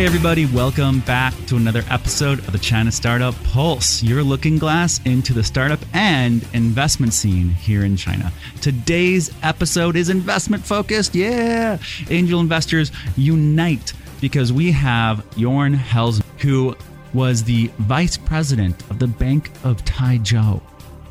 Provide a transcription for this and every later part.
Hey, everybody, welcome back to another episode of the China Startup Pulse, your looking glass into the startup and investment scene here in China. Today's episode is investment focused. Yeah. Angel investors unite because we have Jorn Helms, who was the vice president of the Bank of Taizhou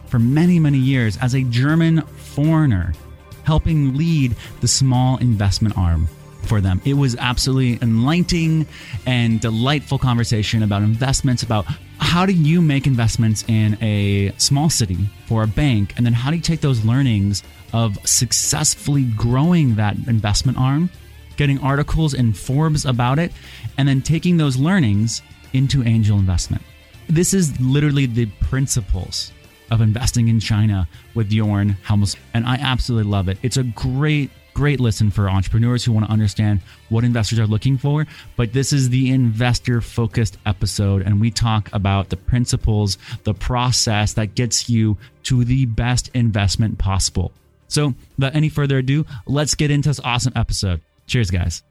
for many, many years as a German foreigner, helping lead the small investment arm for them. It was absolutely enlightening and delightful conversation about investments, about how do you make investments in a small city for a bank, and then how do you take those learnings of successfully growing that investment arm, getting articles in Forbes about it, and then taking those learnings into angel investment. This is literally the principles of investing in China with Jorn Helms, and I absolutely love it. It's a great great listen for entrepreneurs who want to understand what investors are looking for. But this is the investor focused episode, and we talk about the principles, the process that gets you to the best investment possible. So, without any further ado, let's get into this awesome episode. Cheers, guys.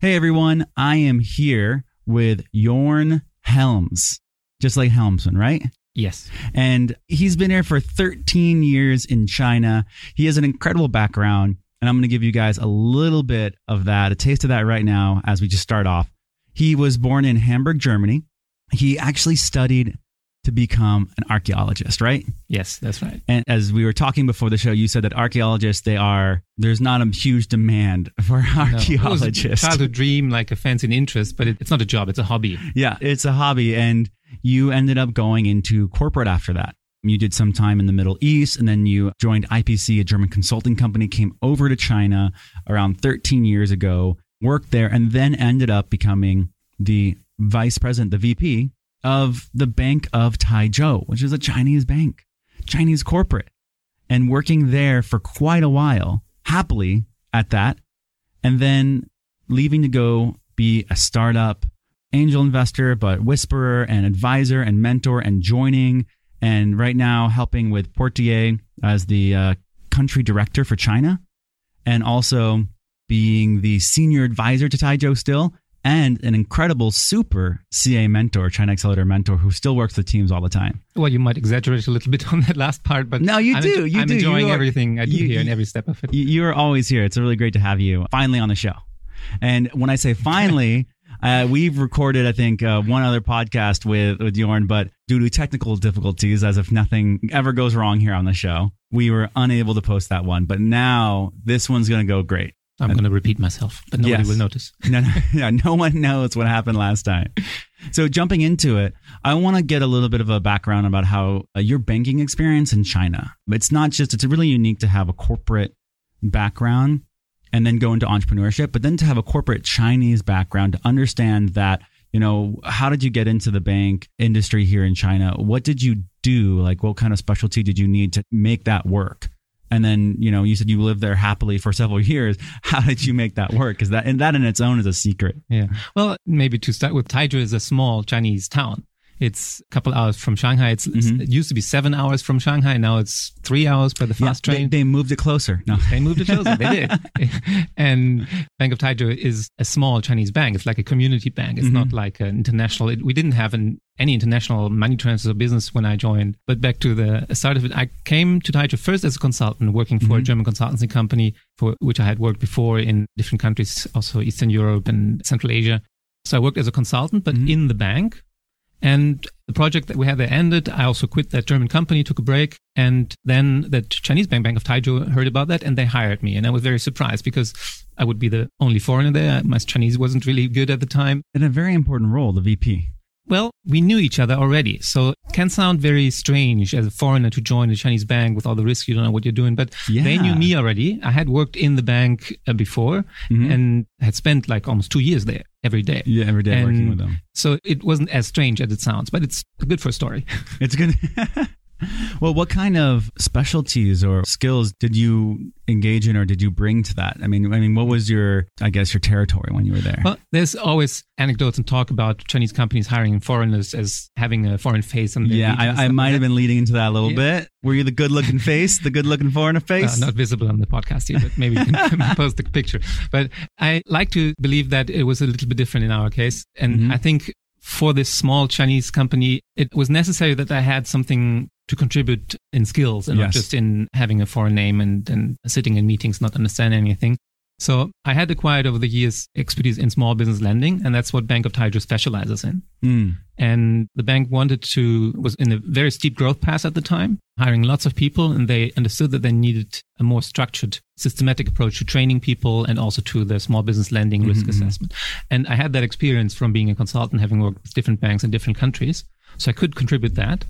Hey, everyone. I am here with Jorn Helms, just like Helmsman, right? Yes. And he's been here for 13 years in China. He has an incredible background. And I'm going to give you guys a little bit of that, a taste of that right now as we just start off. He was born in Hamburg, Germany. He actually studied to become an archaeologist, right? Yes, that's right. And as we were talking before the show, you said that archaeologists, they are, there's not a huge demand for archaeologists. No, it was a childhood dream, like a fancy interest, but it, it's not a job, it's a hobby. Yeah, it's a hobby. And you ended up going into corporate after that. You did some time in the Middle East and then you joined IPC, a German consulting company, came over to China around 13 years ago, worked there, and then ended up becoming the vice president, the VP of the Bank of Taizhou, which is a Chinese bank, Chinese corporate, and working there for quite a while, happily at that, and then leaving to go be a startup angel investor, but whisperer and advisor and mentor and joining. And right now, helping with Portier as the uh, country director for China, and also being the senior advisor to Taizhou still, and an incredible super CA mentor, China Accelerator mentor, who still works with teams all the time. Well, you might exaggerate a little bit on that last part, but no, you I'm do. you I'm do. enjoying you are, everything I do you, here and every step of it. You are always here. It's really great to have you finally on the show. And when I say finally, uh, we've recorded, I think, uh, one other podcast with with Jorn, but due to technical difficulties, as if nothing ever goes wrong here on the show, we were unable to post that one. But now this one's going to go great. I'm going to repeat myself, but nobody Yes. will notice. no, no, no, no one knows what happened last time. So jumping into it, I want to get a little bit of a background about how uh, your banking experience in China. It's not just it's really unique to have a corporate background and then go into entrepreneurship, but then to have a corporate Chinese background to understand that, you know, how did you get into the bank industry here in China? What did you do? Like what kind of specialty did you need to make that work? And then, you know, you said you lived there happily for several years. How did you make that work? Because that, and that in its own is a secret. Yeah. Well, maybe to start with, Taizhou is a small Chinese town. It's a couple hours from Shanghai. Mhm. it used to be seven hours from Shanghai. Now it's three hours by the fast Yeah, train. They, they moved it closer. No. They moved it closer. they did. and Bank of Taizhou is a small Chinese bank. It's like a community bank. It's Mhm. not like an international. It, we didn't have an, any international money transfer business when I joined. But back to the start of it, I came to Taizhou first as a consultant, working for a Mhm. German consultancy company for which I had worked before in different countries, also Eastern Europe and Central Asia. So I worked as a consultant, but Mhm. in the bank. And the project that we had there ended. I also quit that German company, took a break, and then the Chinese bank, Bank of Taizhou, heard about that and they hired me. And I was very surprised because I would be the only foreigner there. My Chinese wasn't really good at the time. In a very important role, the VP. Well, we knew each other already. So it can sound very strange as a foreigner to join a Chinese bank with all the risks. You don't know what you're doing, but Yeah. they knew me already. I had worked in the bank uh, before Mhm. and had spent like almost two years there every day. Yeah, every day working with them. So it wasn't as strange as it sounds, but it's good for a story. It's good. Well, what kind of specialties or skills did you engage in, or did you bring to that? I mean, I mean, what was your, I guess, your territory when you were there? Well, there's always anecdotes and talk about Chinese companies hiring foreigners as having a foreign face. On their yeah, I, I might like have been leading into that a little Yeah. bit. Were you the good-looking face, the good-looking foreigner face? Uh, not visible on the podcast here, but maybe you can post the picture. But I like to believe that it was a little bit different in our case. And Mhm. I think for this small Chinese company, it was necessary that I had something to contribute in skills and not just in having a foreign name and, and sitting in meetings, not understanding anything. So I had acquired over the years expertise in small business lending, and that's what Bank of Taizhou specializes in. Mm. And the bank wanted to, was in a very steep growth path at the time, hiring lots of people. And they understood that they needed a more structured, systematic approach to training people and also to the small business lending risk Mhm. assessment. And I had that experience from being a consultant, having worked with different banks in different countries. So I could contribute that.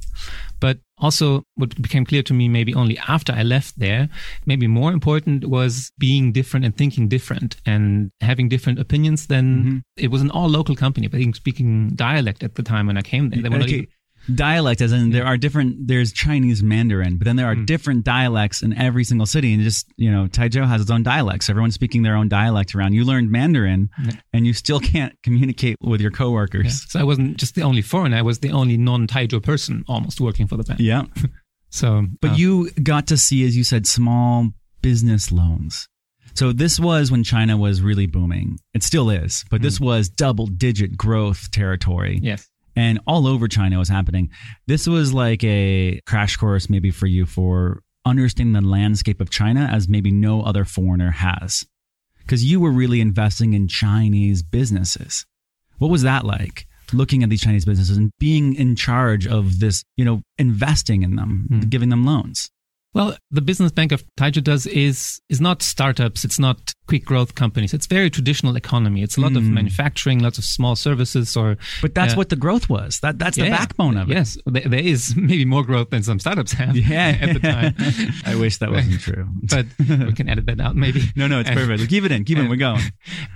But also, what became clear to me maybe only after I left there, maybe more important was being different and thinking different and having different opinions than Mhm. it was an all local company, but even speaking dialect at the time when I came there. They Okay. Dialect, as in there are different. There's Chinese Mandarin, but then there are Mm. different dialects in every single city, and just you know, Taizhou has its own dialects. Everyone's speaking their own dialect around. You learned Mandarin, Yeah. and you still can't communicate with your Yeah. coworkers. So I wasn't just the only foreigner, I was the only non Taizhou person almost working for the bank. Yeah, So, but uh, you got to see, as you said, small business loans. So this was when China was really booming. It still is, but this was double-digit growth territory. yes. And all over China was happening. This was like a crash course, maybe for you, for understanding the landscape of China as maybe no other foreigner has. Because you were really investing in Chinese businesses. What was that like? Looking at these Chinese businesses and being in charge of this, you know, investing in them, Hmm. giving them loans. Well, the business bank of Taizhou does is is not startups. It's not quick growth companies. It's very traditional economy. It's a lot of Mm. manufacturing, lots of small services, or But that's Yeah. what the growth was. That that's the backbone of it. Yes, there, is maybe more growth than some startups have Yeah. at the time. I wish that wasn't true. but we can edit that out maybe. no, no, it's And- perfect. Keep it in. Keep it in. We're going.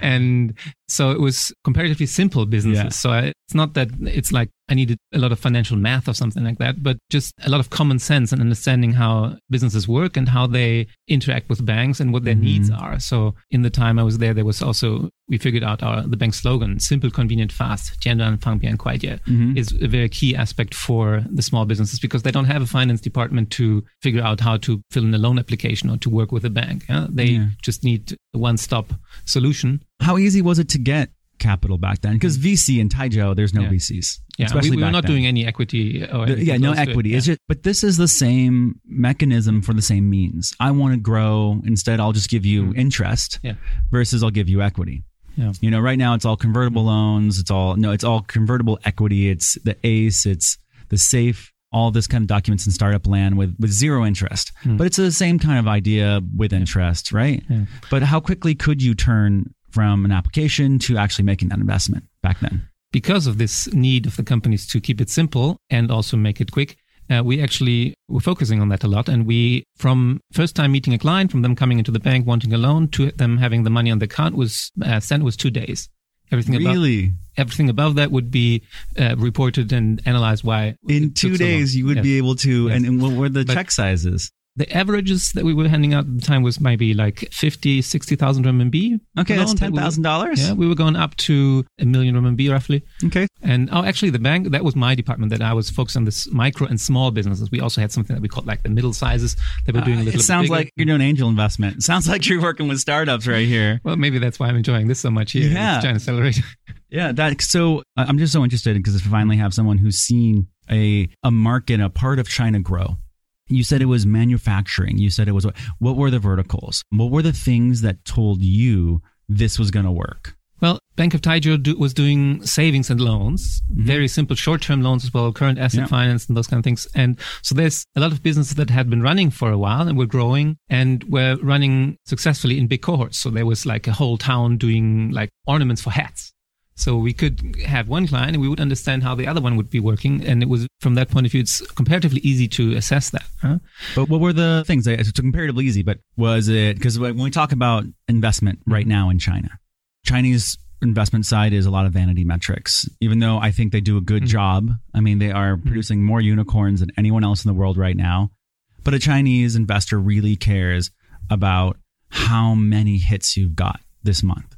and so it was comparatively simple businesses. Yeah. So I, it's not that it's like I needed a lot of financial math or something like that, but just a lot of common sense and understanding how businesses work and how they interact with banks and what their Mhm. needs are. So in the time I was there, there was also, we figured out our, the bank slogan, simple, convenient, fast, Tiandan, Fangbian, Kuaidia, mm mm-hmm. is a very key aspect for the small businesses because they don't have a finance department to figure out how to fill in a loan application or to work with a bank. Yeah? They yeah. just need a one stop solution. How easy was it to get capital back then? Because VC in Taizhou, there's no Yeah. VCs. Yeah, we, especially we were back not then. doing any equity. Or The- yeah, no to it. equity. Yeah. It's just, but this is the same mechanism for the same means. I want to grow. Instead, I'll just give you Mm. interest Yeah. versus I'll give you equity. Yeah. You know, right now it's all convertible loans. It's all no, it's all convertible equity. It's the ACE. It's the safe. All this kind of documents in startup land with with zero interest. Hmm. But it's the same kind of idea with interest, right? Yeah. But how quickly could you turn from an application to actually making that investment back then? because of this need of the companies to keep it simple and also make it quick, uh, we actually were focusing on that a lot. And we, from first time meeting a client, from them coming into the bank wanting a loan to them having the money on the account was uh, sent was two days. Everything above Really, everything above that would be uh, reported and analyzed. Why in two so long. days you would Yes. be able to. Yes. And, and what were the But- check sizes? The averages that we were handing out at the time was maybe like 50, 60,000 RMB. Okay, that's loan that ten we were- thousand dollars. Yeah, we were going up to a million RMB roughly. Okay. And oh, actually, the bank that was my department that I was focused on this micro and small businesses. We also had something that we called like the middle sizes that were doing a Uh, little. it sounds like you're doing angel investment. It sounds like you're working with startups right here. Well, maybe that's why I'm enjoying this so much here. Yeah. China Accelerator. Yeah, that. So I- I'm just so interested because if we finally have someone who's seen a a market, a part of China grow. You said it was manufacturing. You said it was what? What were the verticals? What were the things that told you this was going to work? Well, Bank of Taizhou do, was doing savings and loans, very simple short-term loans as well, current asset Mm-hmm. Yeah. finance and those kind of things. And so there's a lot of businesses that had been running for a while and were growing and were running successfully in big cohorts. So there was like a whole town doing like ornaments for hats. So we could have one client and we would understand how the other one would be working. And it was from that point of view, it's comparatively easy to assess that. huh? But what were the things? It's comparatively easy, but was it because when we talk about investment right now in China, Chinese investment side is a lot of vanity metrics. Even though I think they do a good Mhm. job, I mean, they are Mm-hmm. producing more unicorns than anyone else in the world right now. But a Chinese investor really cares about how many hits you've got this month.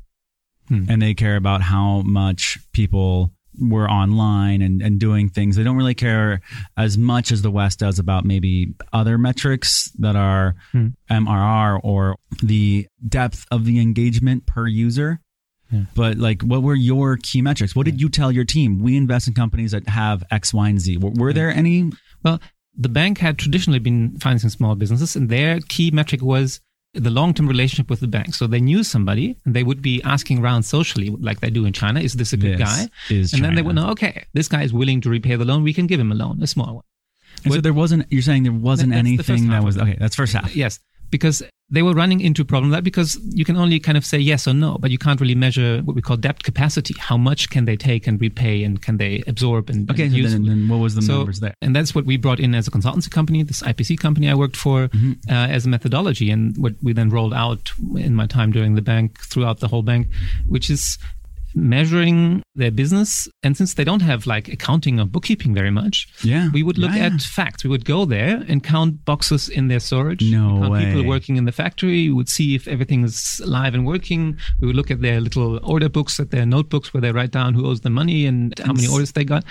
Hmm. And they care about how much people were online and, and doing things. They don't really care as much as the West does about maybe other metrics that are Hmm. MRR or the depth of the engagement per user. Yeah. But like, what were your key metrics? What did you tell your team? We invest in companies that have X, Y, and Z. Were, were there any? Well, the bank had traditionally been financing small businesses, and their key metric was the long-term relationship with the bank. So they knew somebody, and they would be asking around socially, like they do in China, "Is this a good This guy?" and then they would know, okay, this guy is willing to repay the loan. We can give him a loan, a small one. And so there wasn't. You're saying there wasn't that's the anything that was okay. That's first half. Yes, because they were running into a problem that because you can only kind of say yes or no, but you can't really measure what we call debt capacity. How much can they take and repay, and can they absorb and, Okay, and so use? then, then what was the So- numbers there? And that's what we brought in as a consultancy company, this IPC company I worked for, Mm-hmm. uh, as a methodology, and what we then rolled out in my time during the bank, throughout the whole bank, which is measuring their business. And since they don't have like accounting or bookkeeping very much, Yeah, we would look Yeah, at facts. We would go there and count boxes in their storage. No count way. People working in the factory. We would see if everything is live and working. We would look at their little order books, at their notebooks where they write down who owes the money and how many orders they got.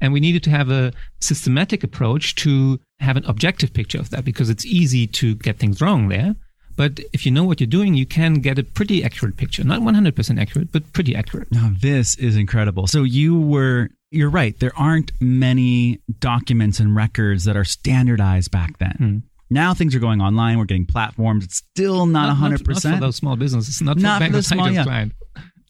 And we needed to have a systematic approach to have an objective picture of that because it's easy to get things wrong there. But if you know what you're doing, you can get a pretty accurate picture. Not 100% accurate, but pretty accurate. Now this is incredible. So you were. You're right. There aren't many documents and records that are standardized back then. Hmm. Now things are going online. We're getting platforms. It's still not Not- hundred Not for percent. those small businesses. Not, Not for Bank for the small, yeah. client.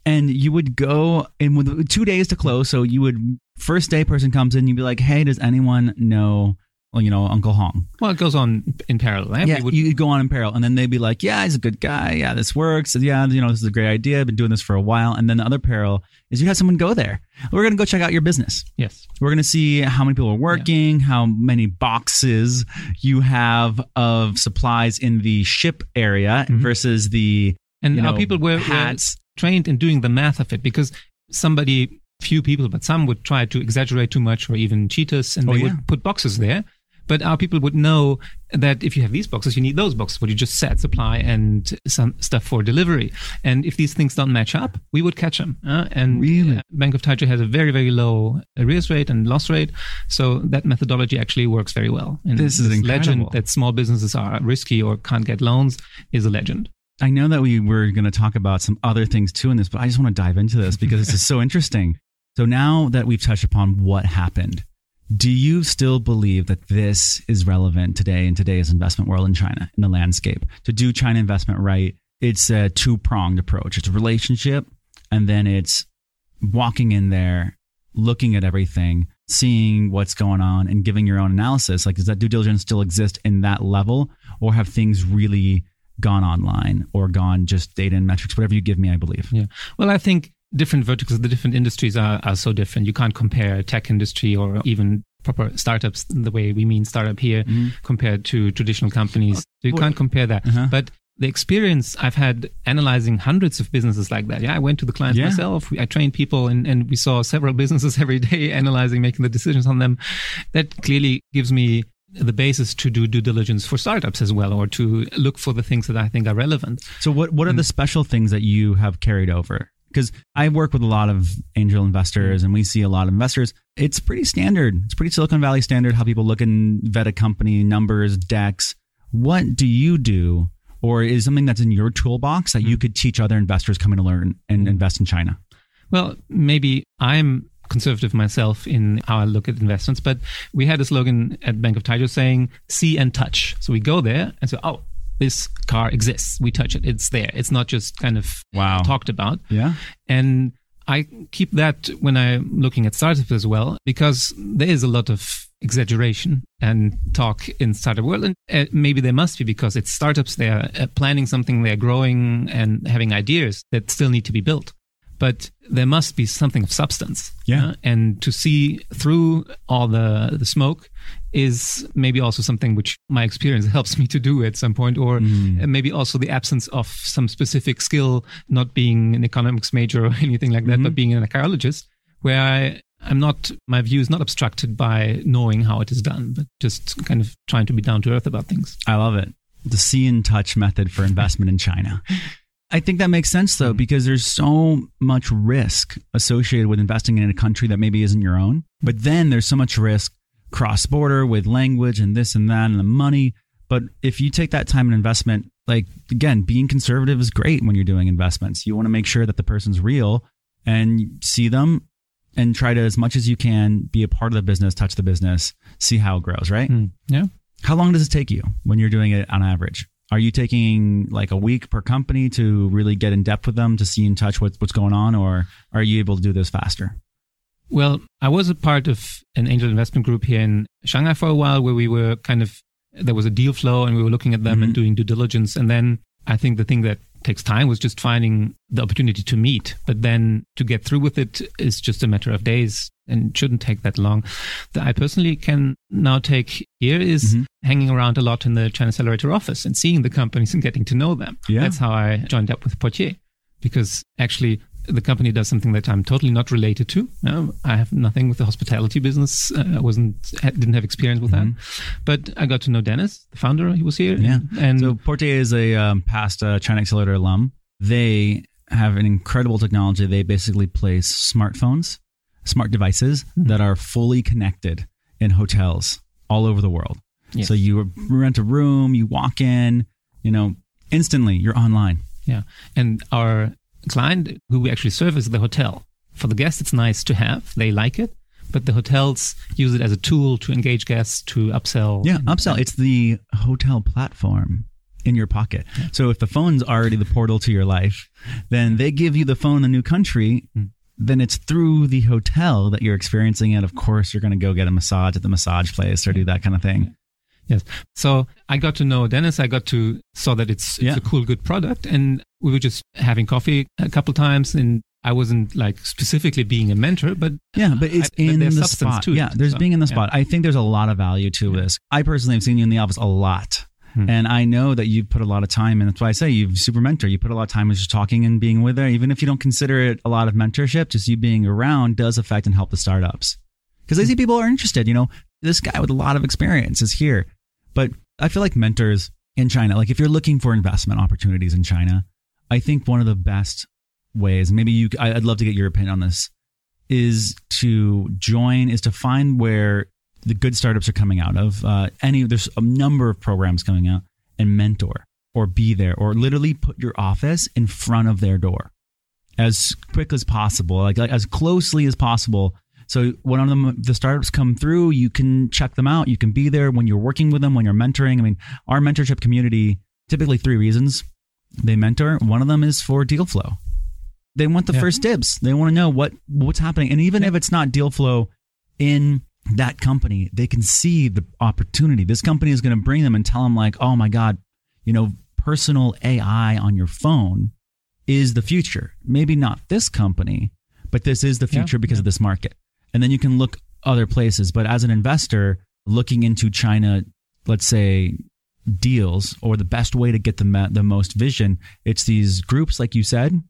and you would go in with two days to close so you would first day person comes in you'd be like hey does anyone know you know uncle hong Well, it goes on in parallel. Right? yeah would- you'd go on in parallel and then they'd be like yeah he's a good guy yeah this works yeah you know this is a great idea i've been doing this for a while and then the other parallel is you have someone go there we're going to go check out your business yes. we're going to see how many people are working, how many boxes you have of supplies in the ship area Mhm. versus the And you know, people were, were hats. trained in doing the math of it because somebody, few people, but some would try to exaggerate too much or even cheat us and Oh, they yeah. would put boxes there. But our people would know that if you have these boxes, you need those boxes, what you just said, supply and some stuff for delivery. And if these things don't match up, we would catch them. Uh, and Really? uh, Bank of Taizhou has a very, very low arrears rate and loss rate. So that methodology actually works very well. And This is legend incredible. that small businesses are risky or can't get loans is a legend. I know that we were going to talk about some other things too in this, but I just want to dive into this because this is so interesting. So now that we've touched upon what happened, do you still believe that this is relevant today in today's investment world in China, in the landscape? To do China investment right, it's a two pronged approach. It's a relationship, and then it's walking in there, looking at everything, seeing what's going on, and giving your own analysis. Like, does that due diligence still exist in that level, or have things really gone online or gone just data and metrics? Whatever you give me, I believe. Yeah. Well, I think different verticals, the different industries are, are so different. You can't compare tech industry or even proper startups the way we mean startup here compared to traditional companies. So you can't compare that. Uh-huh. But the experience I've had analyzing hundreds of businesses like that. Yeah, I went to the clients Yeah. myself. I trained people and, and we saw several businesses every day analyzing, making the decisions on them. That clearly gives me the basis to do due diligence for startups as well, or to look for the things that I think are relevant. So what what are the special things that you have carried over? Because I work with a lot of angel investors mm. and we see a lot of investors. It's pretty standard. It's pretty Silicon Valley standard how people look and vet a company, numbers, decks. What do you do? Or is something that's in your toolbox that you mm. could teach other investors coming to learn and mm. invest in China? Well, maybe I'm conservative myself in how I look at investments, but we had a slogan at Bank of Taizhou saying "see and touch." So we go there and say, "Oh, this car exists. We touch it. It's there. It's not just kind of Wow. talked about." Yeah. And I keep that when I'm looking at startups as well, because there is a lot of exaggeration and talk in startup world. And uh, maybe there must be because it's startups. They're uh, planning something, they're growing and having ideas that still need to be built. But there must be something of substance. Yeah. uh, and to see through all the the smoke is maybe also something which my experience helps me to do at some point, or Mm. maybe also the absence of some specific skill, not being an economics major or anything like that, Mm-hmm. but being an archaeologist, where I. I'm not, my view is not obstructed by knowing how it is done, but just kind of trying to be down to earth about things. I love it. The see and touch method for investment in China. I think that makes sense though, because there's so much risk associated with investing in a country that maybe isn't your own. But then there's so much risk cross border with language and this and that and the money. But if you take that time and investment, like again, being conservative is great when you're doing investments. You want to make sure that the person's real and see them and try to, as much as you can, be a part of the business, touch the business, see how it grows, right? Hmm. Yeah. How long does it take you when you're doing it on average? Are you taking like a week per company to really get in depth with them to see and touch what, what's going on, or are you able to do this faster? Well, I was a part of an angel investment group here in Shanghai for a while where we were kind of, there was a deal flow and we were looking at them and mm-hmm. doing due diligence. And then I think the thing that takes time was just finding the opportunity to meet. But then to get through with it is just a matter of days and shouldn't take that long. That I personally can now take here is mm-hmm. hanging around a lot in the China Accelerator office and seeing the companies and getting to know them. Yeah. That's how I joined up with Portier because actually the company does something that I'm totally not related to. No, I have nothing with the hospitality business. Uh, I wasn't didn't have experience with that, but I got to know Dennis, the founder. He was here. Yeah. and So Porte is a um, past uh, China Accelerator alum. They have an incredible technology. They basically place smartphones, smart devices that are fully connected in hotels all over the world. Yes. So you rent a room, you walk in, you know, instantly you're online. yeah, and our client, who we actually serve, is the hotel. For the guests, it's nice to have; they like it. But the hotels use it as a tool to engage guests, to upsell. Yeah, upsell. It's the hotel platform in your pocket. So if the phone's already the portal to your life, then they give you the phone in the new country. Hmm. Then it's through the hotel that you're experiencing it. Of course, you're going to go get a massage at the massage place or do that kind of thing. Yes. So I got to know Dennis. I got to saw that it's, it's Yeah. a cool, good product, and we were just having coffee a couple times. And I wasn't like specifically being a mentor, but Yeah, but it's I- in the substance spot. Yeah, there's So, being in the yeah. spot. I think there's a lot of value to this. I personally have seen you in the office a lot. Hmm. And I know that you put a lot of time in. That's why I say you've super mentor. You put a lot of time in just talking and being with her. Even if you don't consider it a lot of mentorship, just you being around does affect and help the startups. Because I see people are interested. You know, this guy with a lot of experience is here. But I feel like mentors in China, like if you're looking for investment opportunities in China, I think one of the best ways, maybe you, I'd love to get your opinion on this, is to join, is to find where the good startups are coming out of. Uh, any, there's a number of programs coming out and mentor or be there or literally put your office in front of their door as quick as possible, like, like as closely as possible. So when one of them, the startups come through, you can check them out. You can be there when you're working with them, when you're mentoring. I mean, our mentorship community, typically three reasons they mentor. One of them is for deal flow. They want the Yeah. first dibs. They want to know what what's happening. And even if it's not deal flow in that company, they can see the opportunity. This company is going to bring them and tell them like, "Oh my god, you know, personal AI on your phone is the future. Maybe not this company, but this is the Yeah, future because yeah. of this market." And then you can look other places, but as an investor looking into China, let's say deals or the best way to get the the most vision, it's these groups like you said,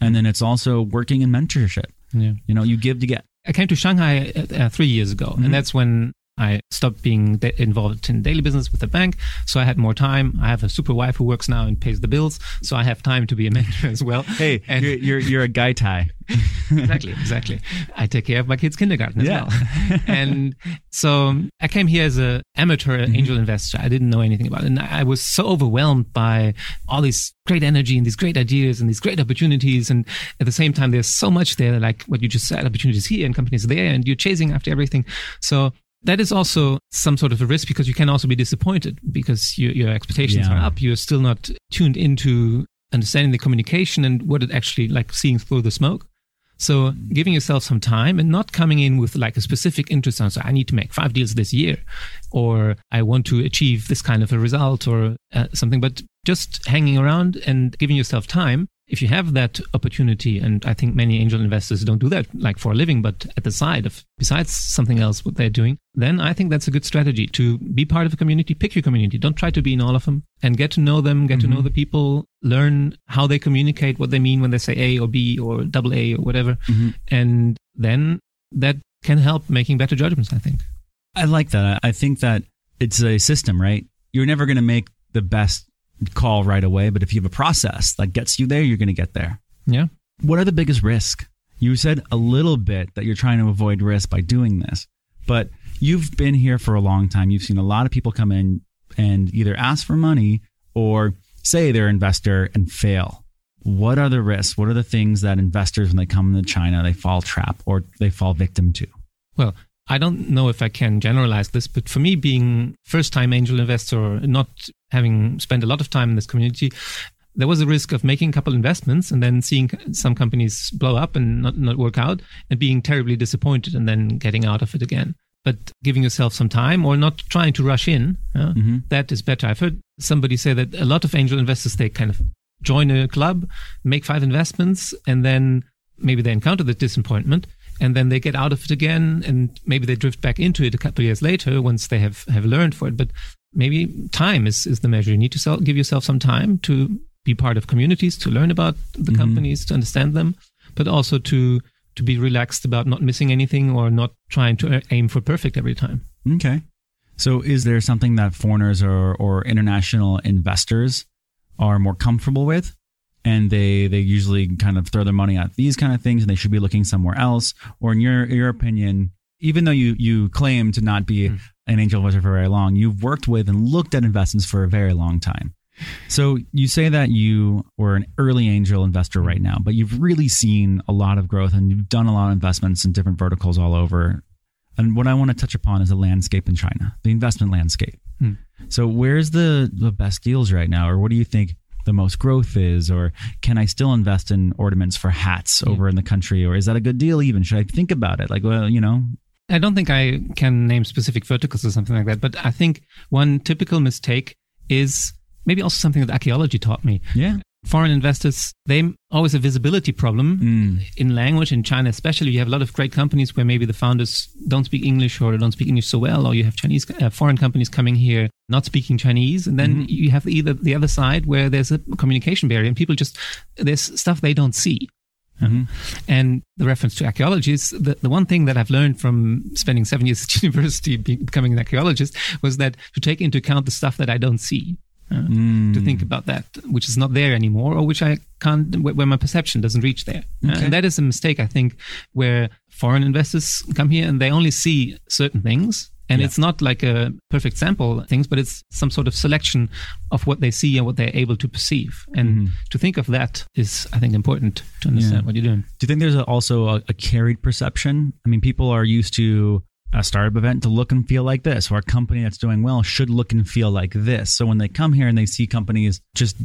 and then it's also working in mentorship. yeah. You know, you give to get. I came to Shanghai uh, uh, three years ago, Mhm. and that's when I stopped being da- involved in daily business with the bank. So I had more time. I have a super wife who works now and pays the bills, so I have time to be a mentor as well. Hey, And- you're, you're you're a guy tie. exactly, exactly. I take care of my kids' kindergarten as Yeah. well. and so I came here as a amateur Mm-hmm. angel investor. I didn't know anything about it. And I was so overwhelmed by all this great energy and these great ideas and these great opportunities. And at the same time, there's so much there, like what you just said, opportunities here and companies there, and you're chasing after everything. So that is also some sort of a risk because you can also be disappointed because your, your expectations Yeah. are up. You're still not tuned into understanding the communication and what it actually like seeing through the smoke. So giving yourself some time and not coming in with like a specific interest on, so I need to make five deals this year, or I want to achieve this kind of a result or uh, something, but just hanging around and giving yourself time if you have that opportunity, and I think many angel investors don't do that like for a living, but at the side of besides something else what they're doing, then I think that's a good strategy to be part of a community, pick your community. Don't try to be in all of them and get to know them, get mm-hmm. to know mm-hmm. the people, learn how they communicate, what they mean when they say A or B or double A or whatever. Mm-hmm. And then that can help making better judgments, I think. I like that. I think that it's a system, right? You're never going to make the best call right away. But if you have a process that gets you there, you're going to get there. Yeah. What are the biggest risks? You said a little bit that you're trying to avoid risk by doing this, but you've been here for a long time. You've seen a lot of people come in and either ask for money or say they're an investor and fail. What are the risks? What are the things that investors, when they come into China, they fall trap or they fall victim to? Well, I don't know if I can generalize this, but for me, being first time angel investor, not having spent a lot of time in this community, there was a risk of making a couple investments and then seeing some companies blow up and not, not work out and being terribly disappointed and then getting out of it again. But giving yourself some time or not trying to rush in, uh, mm-hmm. that is better. I've heard somebody say that a lot of angel investors, they kind of join a club, make five investments, and then maybe they encounter the disappointment and then they get out of it again and maybe they drift back into it a couple of years later once they have, have learned for it. But maybe time is, is the measure. You need to sell, give yourself some time to be part of communities, to learn about the mm-hmm. companies, to understand them, but also to to be relaxed about not missing anything or not trying to aim for perfect every time. Okay. So is there something that foreigners or, or international investors are more comfortable with? And they they usually kind of throw their money at these kind of things and they should be looking somewhere else. Or in your your opinion even though you you claim to not be mm. an angel investor for very long you've worked with and looked at investments for a very long time. So you say that you were an early angel investor right now but you've really seen a lot of growth and you've done a lot of investments in different verticals all over. And what i want to touch upon is the landscape in china the investment landscape. Mm. so where's the the best deals right now? Or what do you think the most growth is or can i still invest in ornaments for hats over in the country or is that a good deal even? Should i think about it? Like well you know. I don't think i can name specific verticals or something like that but i think one typical mistake is maybe also something that archaeology taught me. Yeah foreign investors, they always a visibility problem mm. in language in China, especially. You have a lot of great companies where maybe the founders don't speak English or don't speak English so well, or you have Chinese uh, foreign companies coming here not speaking Chinese, and then mm-hmm. you have either the other side where there's a communication barrier and people just there's stuff they don't see. Mm-hmm. And the reference to archaeology is the, the one thing that I've learned from spending seven years at university becoming an archaeologist was that to take into account the stuff that I don't see mm. to think about that, which is not there anymore, or which I can't, where my perception doesn't reach there. Okay. Uh, and that is a mistake, I think, where foreign investors come here and they only see certain things. And yeah. it's not like a perfect sample things, but it's some sort of selection of what they see and what they're able to perceive. And mm-hmm. to think of that is, I think, important to understand yeah. what you're doing. Do you think there's a, also a, a carried perception? I mean, people are used to a startup event to look and feel like this, or a company that's doing well should look and feel like this. So when they come here and they see companies just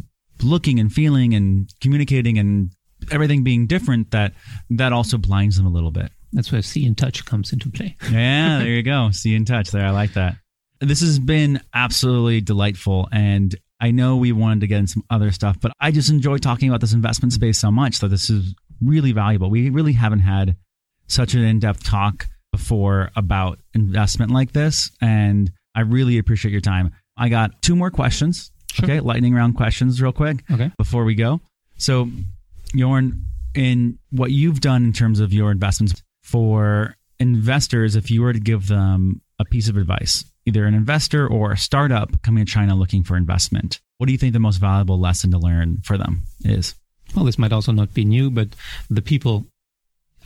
looking and feeling and communicating and everything being different, that that also blinds them a little bit. That's where see and touch comes into play. yeah, there you go. See and touch. There, I like that. This has been absolutely delightful, and I know we wanted to get in some other stuff, but I just enjoy talking about this investment space so much. So this is really valuable. We really haven't had such an in-depth talk before about investment like this, and I really appreciate your time. I got two more questions. Sure. Okay, lightning round questions, real quick. Okay. Before we go, so Jorn, in what you've done in terms of your investments for investors, if you were to give them a piece of advice, either an investor or a startup coming to China looking for investment, what do you think the most valuable lesson to learn for them is? Well, this might also not be new, but the people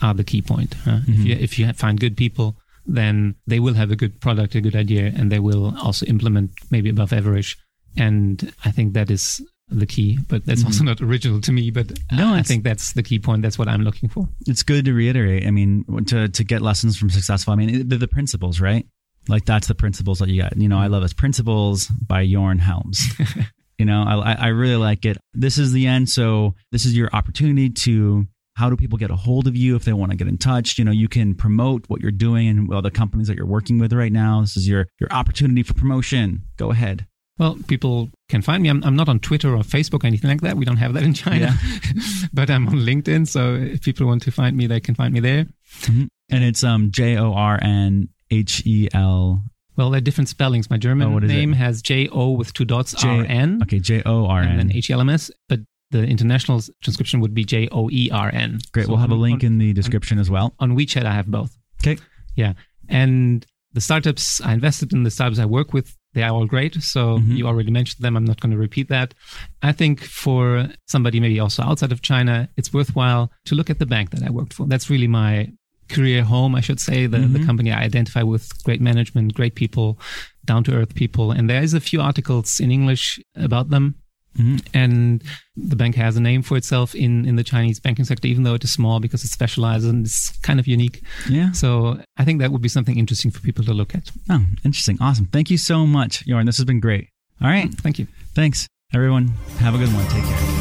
are the key point. Mm-hmm. If you if you find good people, then they will have a good product, a good idea, and they will also implement maybe above average. And I think that is the key, but that's mm-hmm. also not original to me. But no, I think that's the key point. That's what I'm looking for. It's good to reiterate. I mean, to to get lessons from successful. I mean, they're the principles, right? Like that's the principles that you got. You know, I love it. Principles by Jorn Helms. you know, I I really like it. This is the end, so this is your opportunity to how do people get a hold of you if they want to get in touch? You know, you can promote what you're doing and well, the companies that you're working with right now. This is your your opportunity for promotion. Go ahead. Well, people can find me. I'm, I'm, not on Twitter or Facebook or anything like that. We don't have that in China, yeah. but I'm on LinkedIn. So if people want to find me, they can find me there. Mm-hmm. And it's um, J O R N H E L. Well, they're different spellings. My German oh, name it? has J O with two dots J- R N. Okay, J O R N. And then H E L M S. But the international transcription would be J O E R N. Great. So we'll have a link on, in the description on, as well. On WeChat, I have both. Okay. Yeah. And the startups I invested in, the startups I work with, they are all great. So mm-hmm. you already mentioned them. I'm not going to repeat that. I think for somebody maybe also outside of China, it's worthwhile to look at the bank that I worked for. That's really my career home, I should say, the, mm-hmm. the company I identify with great management, great people, down to earth people. And there is a few articles in English about them. Mm-hmm. And the bank has a name for itself in, in the Chinese banking sector, even though it is small because it's specialized and it's kind of unique. Yeah. So I think that would be something interesting for people to look at. Oh, interesting. Awesome. Thank you so much, Jorn. This has been great. All right. Thank you. Thanks, everyone. Have a good one. Take care.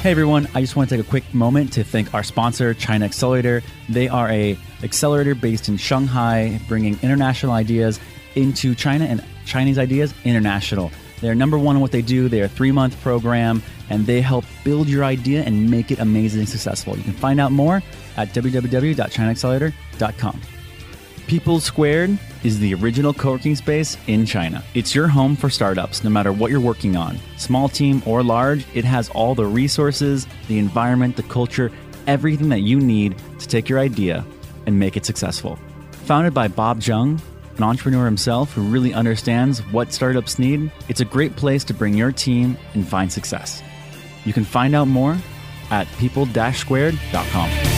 Hey everyone, I just want to take a quick moment to thank our sponsor, China Accelerator. They are a accelerator based in Shanghai, bringing international ideas into China and Chinese ideas international. They're number one in what they do. They're a three month program and they help build your idea and make it amazingly successful. You can find out more at www.chinaaccelerator.com. People Squared is the original co working space in China. It's your home for startups, no matter what you're working on. Small team or large, it has all the resources, the environment, the culture, everything that you need to take your idea and make it successful. Founded by Bob Jung, an entrepreneur himself who really understands what startups need, it's a great place to bring your team and find success. You can find out more at people-squared.com.